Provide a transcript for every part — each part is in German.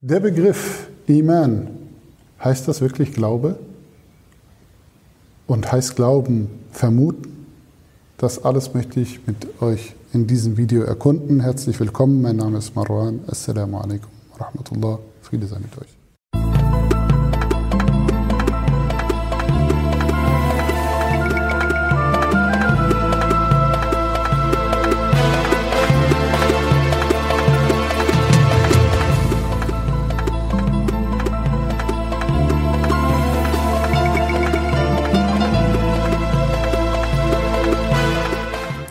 Der Begriff Iman, heißt das wirklich Glaube? Und heißt Glauben vermuten? Das alles möchte ich mit euch in diesem Video erkunden. Herzlich willkommen, mein Name ist Marwan. Assalamu alaikum wa rahmatullah. Friede sei mit euch.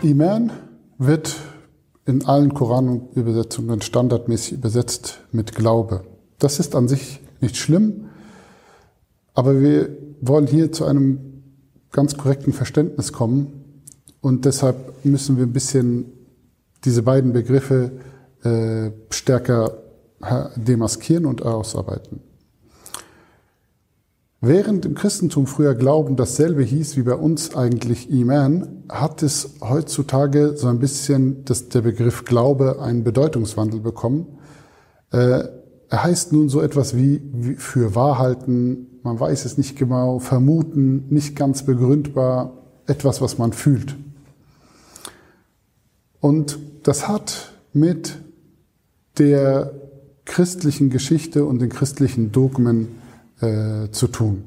Iman wird in allen Koranübersetzungen standardmäßig übersetzt mit Glaube. Das ist an sich nicht schlimm, aber wir wollen hier zu einem ganz korrekten Verständnis kommen und deshalb müssen wir ein bisschen diese beiden Begriffe äh, stärker demaskieren und ausarbeiten. Während im Christentum früher Glauben dasselbe hieß wie bei uns eigentlich Iman, hat es heutzutage so ein bisschen dass der Begriff Glaube einen Bedeutungswandel bekommen. Äh, er heißt nun so etwas wie, wie für Wahrhalten, man weiß es nicht genau, vermuten, nicht ganz begründbar, etwas, was man fühlt. Und das hat mit der christlichen Geschichte und den christlichen Dogmen äh, zu tun.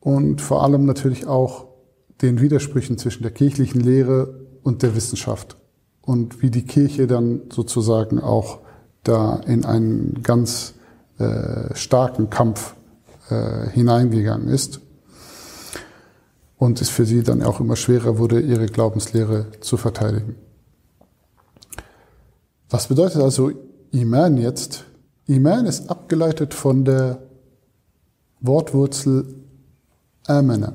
Und vor allem natürlich auch den Widersprüchen zwischen der kirchlichen Lehre und der Wissenschaft und wie die Kirche dann sozusagen auch da in einen ganz äh, starken Kampf äh, hineingegangen ist und es für sie dann auch immer schwerer wurde, ihre Glaubenslehre zu verteidigen. Was bedeutet also Iman jetzt Iman ist abgeleitet von der Wortwurzel Amana,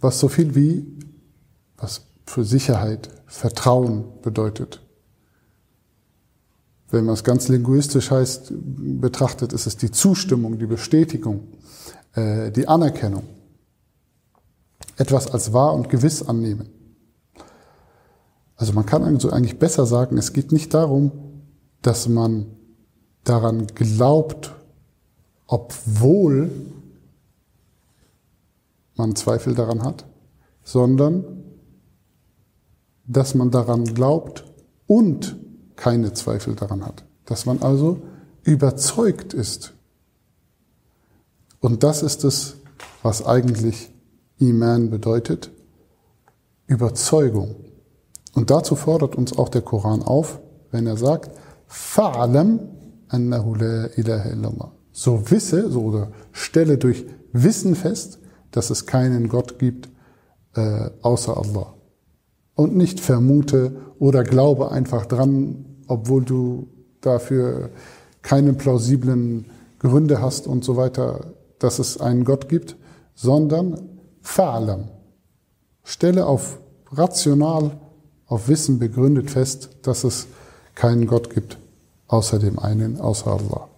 was so viel wie, was für Sicherheit, Vertrauen bedeutet. Wenn man es ganz linguistisch heißt, betrachtet, ist es die Zustimmung, die Bestätigung, äh, die Anerkennung. Etwas als wahr und gewiss annehmen. Also man kann also eigentlich besser sagen, es geht nicht darum, dass man daran glaubt, obwohl man Zweifel daran hat, sondern dass man daran glaubt und keine Zweifel daran hat. Dass man also überzeugt ist. Und das ist es, was eigentlich Iman bedeutet. Überzeugung. Und dazu fordert uns auch der Koran auf, wenn er sagt, Fa'alam annahu la ilaha illallah. So wisse, so oder stelle durch Wissen fest, dass es keinen Gott gibt äh, außer Allah. Und nicht vermute oder glaube einfach dran, obwohl du dafür keine plausiblen Gründe hast und so weiter, dass es einen Gott gibt, sondern fa'lam. Stelle auf rational, auf Wissen begründet fest, dass es keinen Gott gibt außer dem einen, außer Allah.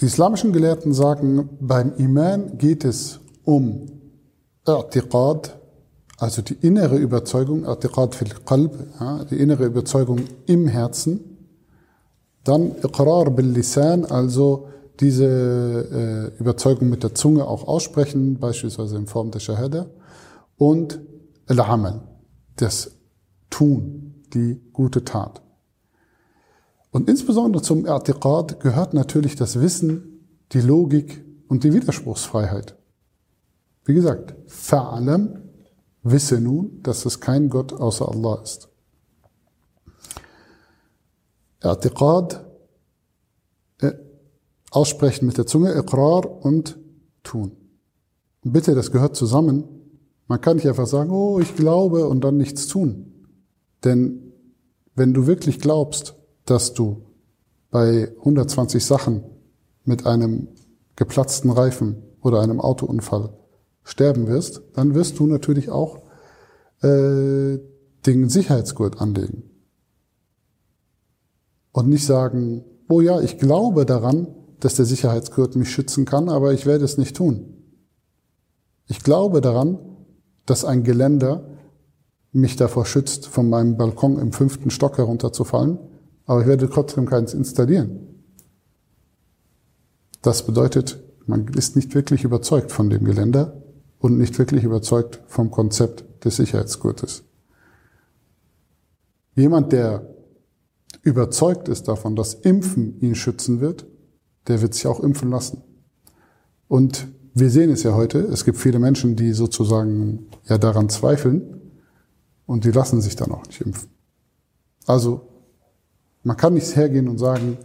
Die islamischen Gelehrten sagen, beim Iman geht es um I'tiqad, also die innere Überzeugung, I'tiqad fil Qalb, ja, die innere Überzeugung im Herzen. Dann Iqrar bil Lisan, also diese äh, Überzeugung mit der Zunge auch aussprechen, beispielsweise in Form der Shahada. Und Al-Amal, das Tun, die gute Tat. Und insbesondere zum I'tiqad gehört natürlich das Wissen, die Logik und die Widerspruchsfreiheit. Wie gesagt, fa'alam, wisse nun, dass es kein Gott außer Allah ist. I'tiqad, äh, aussprechen mit der Zunge, Iqrar und tun. Bitte, das gehört zusammen. Man kann nicht einfach sagen, oh, ich glaube und dann nichts tun. Denn wenn du wirklich glaubst, dass du bei 120 Sachen mit einem geplatzten Reifen oder einem Autounfall sterben wirst, dann wirst du natürlich auch äh, den Sicherheitsgurt anlegen. Und nicht sagen, oh ja, ich glaube daran, dass der Sicherheitsgurt mich schützen kann, aber ich werde es nicht tun. Ich glaube daran, dass ein Geländer mich davor schützt, von meinem Balkon im fünften Stock herunterzufallen, aber ich werde trotzdem keins installieren. Das bedeutet, man ist nicht wirklich überzeugt von dem Geländer und nicht wirklich überzeugt vom Konzept des Sicherheitsgurtes. Jemand, der überzeugt ist davon, dass Impfen ihn schützen wird, der wird sich auch impfen lassen. Und wir sehen es ja heute, es gibt viele Menschen, die sozusagen ja daran zweifeln und die lassen sich dann auch nicht impfen. Also man kann nicht hergehen und sagen,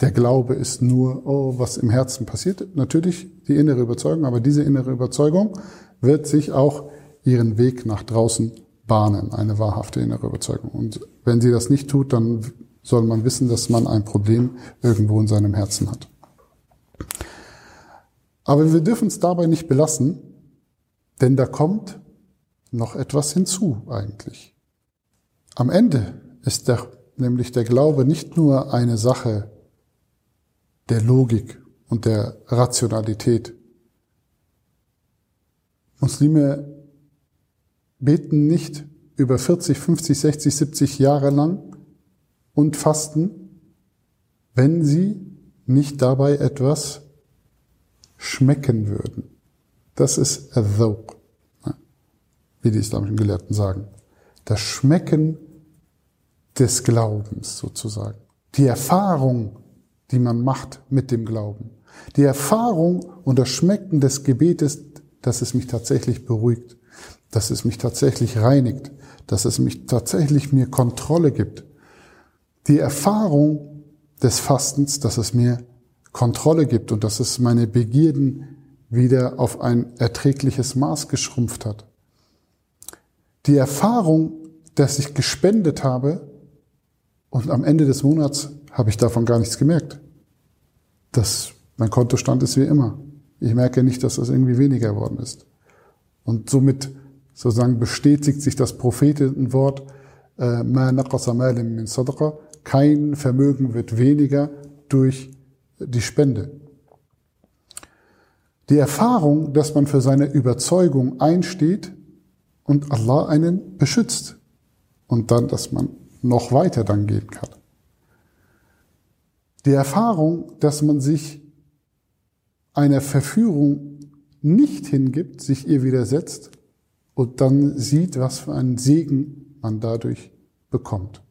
der Glaube ist nur, oh, was im Herzen passiert. Natürlich die innere Überzeugung, aber diese innere Überzeugung wird sich auch ihren Weg nach draußen bahnen, eine wahrhafte innere Überzeugung. Und wenn sie das nicht tut, dann soll man wissen, dass man ein Problem irgendwo in seinem Herzen hat. Aber wir dürfen es dabei nicht belassen, denn da kommt noch etwas hinzu eigentlich. Am Ende ist der, nämlich der Glaube nicht nur eine Sache der Logik und der Rationalität. Muslime beten nicht über 40, 50, 60, 70 Jahre lang und fasten, wenn sie nicht dabei etwas schmecken würden. Das ist Adhauq, wie die islamischen Gelehrten sagen. Das Schmecken des Glaubens sozusagen. Die Erfahrung die man macht mit dem Glauben. Die Erfahrung und das Schmecken des Gebetes, dass es mich tatsächlich beruhigt, dass es mich tatsächlich reinigt, dass es mich tatsächlich mir Kontrolle gibt. Die Erfahrung des Fastens, dass es mir Kontrolle gibt und dass es meine Begierden wieder auf ein erträgliches Maß geschrumpft hat. Die Erfahrung, dass ich gespendet habe und am Ende des Monats habe ich davon gar nichts gemerkt. Das, mein Kontostand ist wie immer. Ich merke nicht, dass das irgendwie weniger geworden ist. Und somit sozusagen bestätigt sich das Prophetenwort, äh, kein Vermögen wird weniger durch die Spende. Die Erfahrung, dass man für seine Überzeugung einsteht und Allah einen beschützt und dann, dass man noch weiter dann gehen kann. Die Erfahrung, dass man sich einer Verführung nicht hingibt, sich ihr widersetzt und dann sieht, was für einen Segen man dadurch bekommt.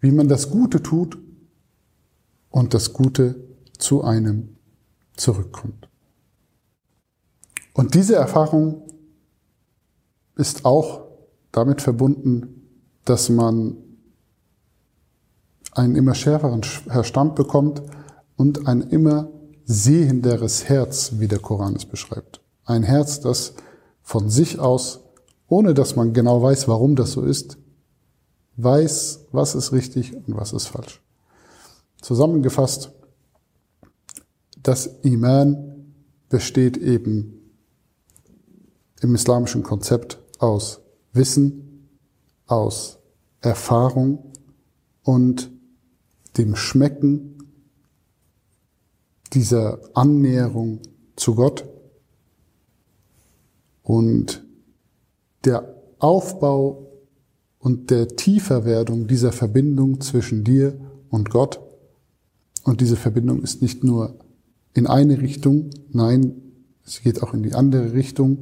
Wie man das Gute tut und das Gute zu einem zurückkommt. Und diese Erfahrung ist auch damit verbunden, dass man einen immer schärferen Verstand bekommt und ein immer sehenderes Herz, wie der Koran es beschreibt. Ein Herz, das von sich aus, ohne dass man genau weiß, warum das so ist, weiß, was ist richtig und was ist falsch. Zusammengefasst, das Iman besteht eben im islamischen Konzept aus Wissen, aus Erfahrung und dem Schmecken dieser Annäherung zu Gott und der Aufbau und der Tieferwerdung dieser Verbindung zwischen dir und Gott. Und diese Verbindung ist nicht nur in eine Richtung, nein, sie geht auch in die andere Richtung.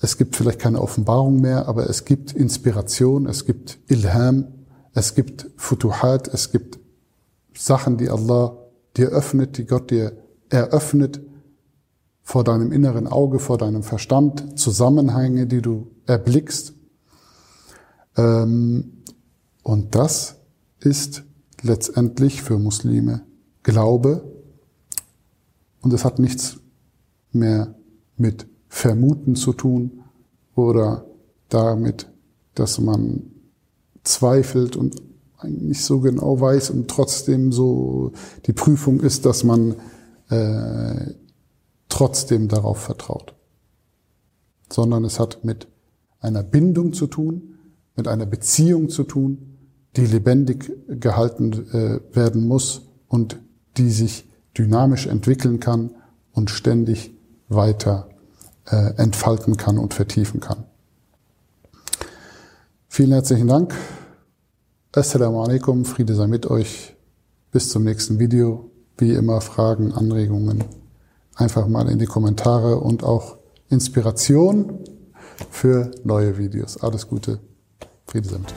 Es gibt vielleicht keine Offenbarung mehr, aber es gibt Inspiration, es gibt Ilham, es gibt Futuhat, es gibt Sachen, die Allah dir öffnet, die Gott dir eröffnet vor deinem inneren Auge, vor deinem Verstand, Zusammenhänge, die du erblickst. Ähm, und das ist letztendlich für Muslime Glaube und es hat nichts mehr mit Vermuten zu tun oder damit, dass man zweifelt und nicht so genau weiß und trotzdem so die Prüfung ist, dass man äh, trotzdem darauf vertraut. Sondern es hat mit einer Bindung zu tun, mit einer Beziehung zu tun, die lebendig gehalten äh, werden muss und die sich dynamisch entwickeln kann und ständig weiter äh, entfalten kann und vertiefen kann. Vielen herzlichen Dank Assalamu alaikum, Friede sei mit euch. Bis zum nächsten Video. Wie immer Fragen, Anregungen einfach mal in die Kommentare und auch Inspiration für neue Videos. Alles Gute. Friede sei mit euch.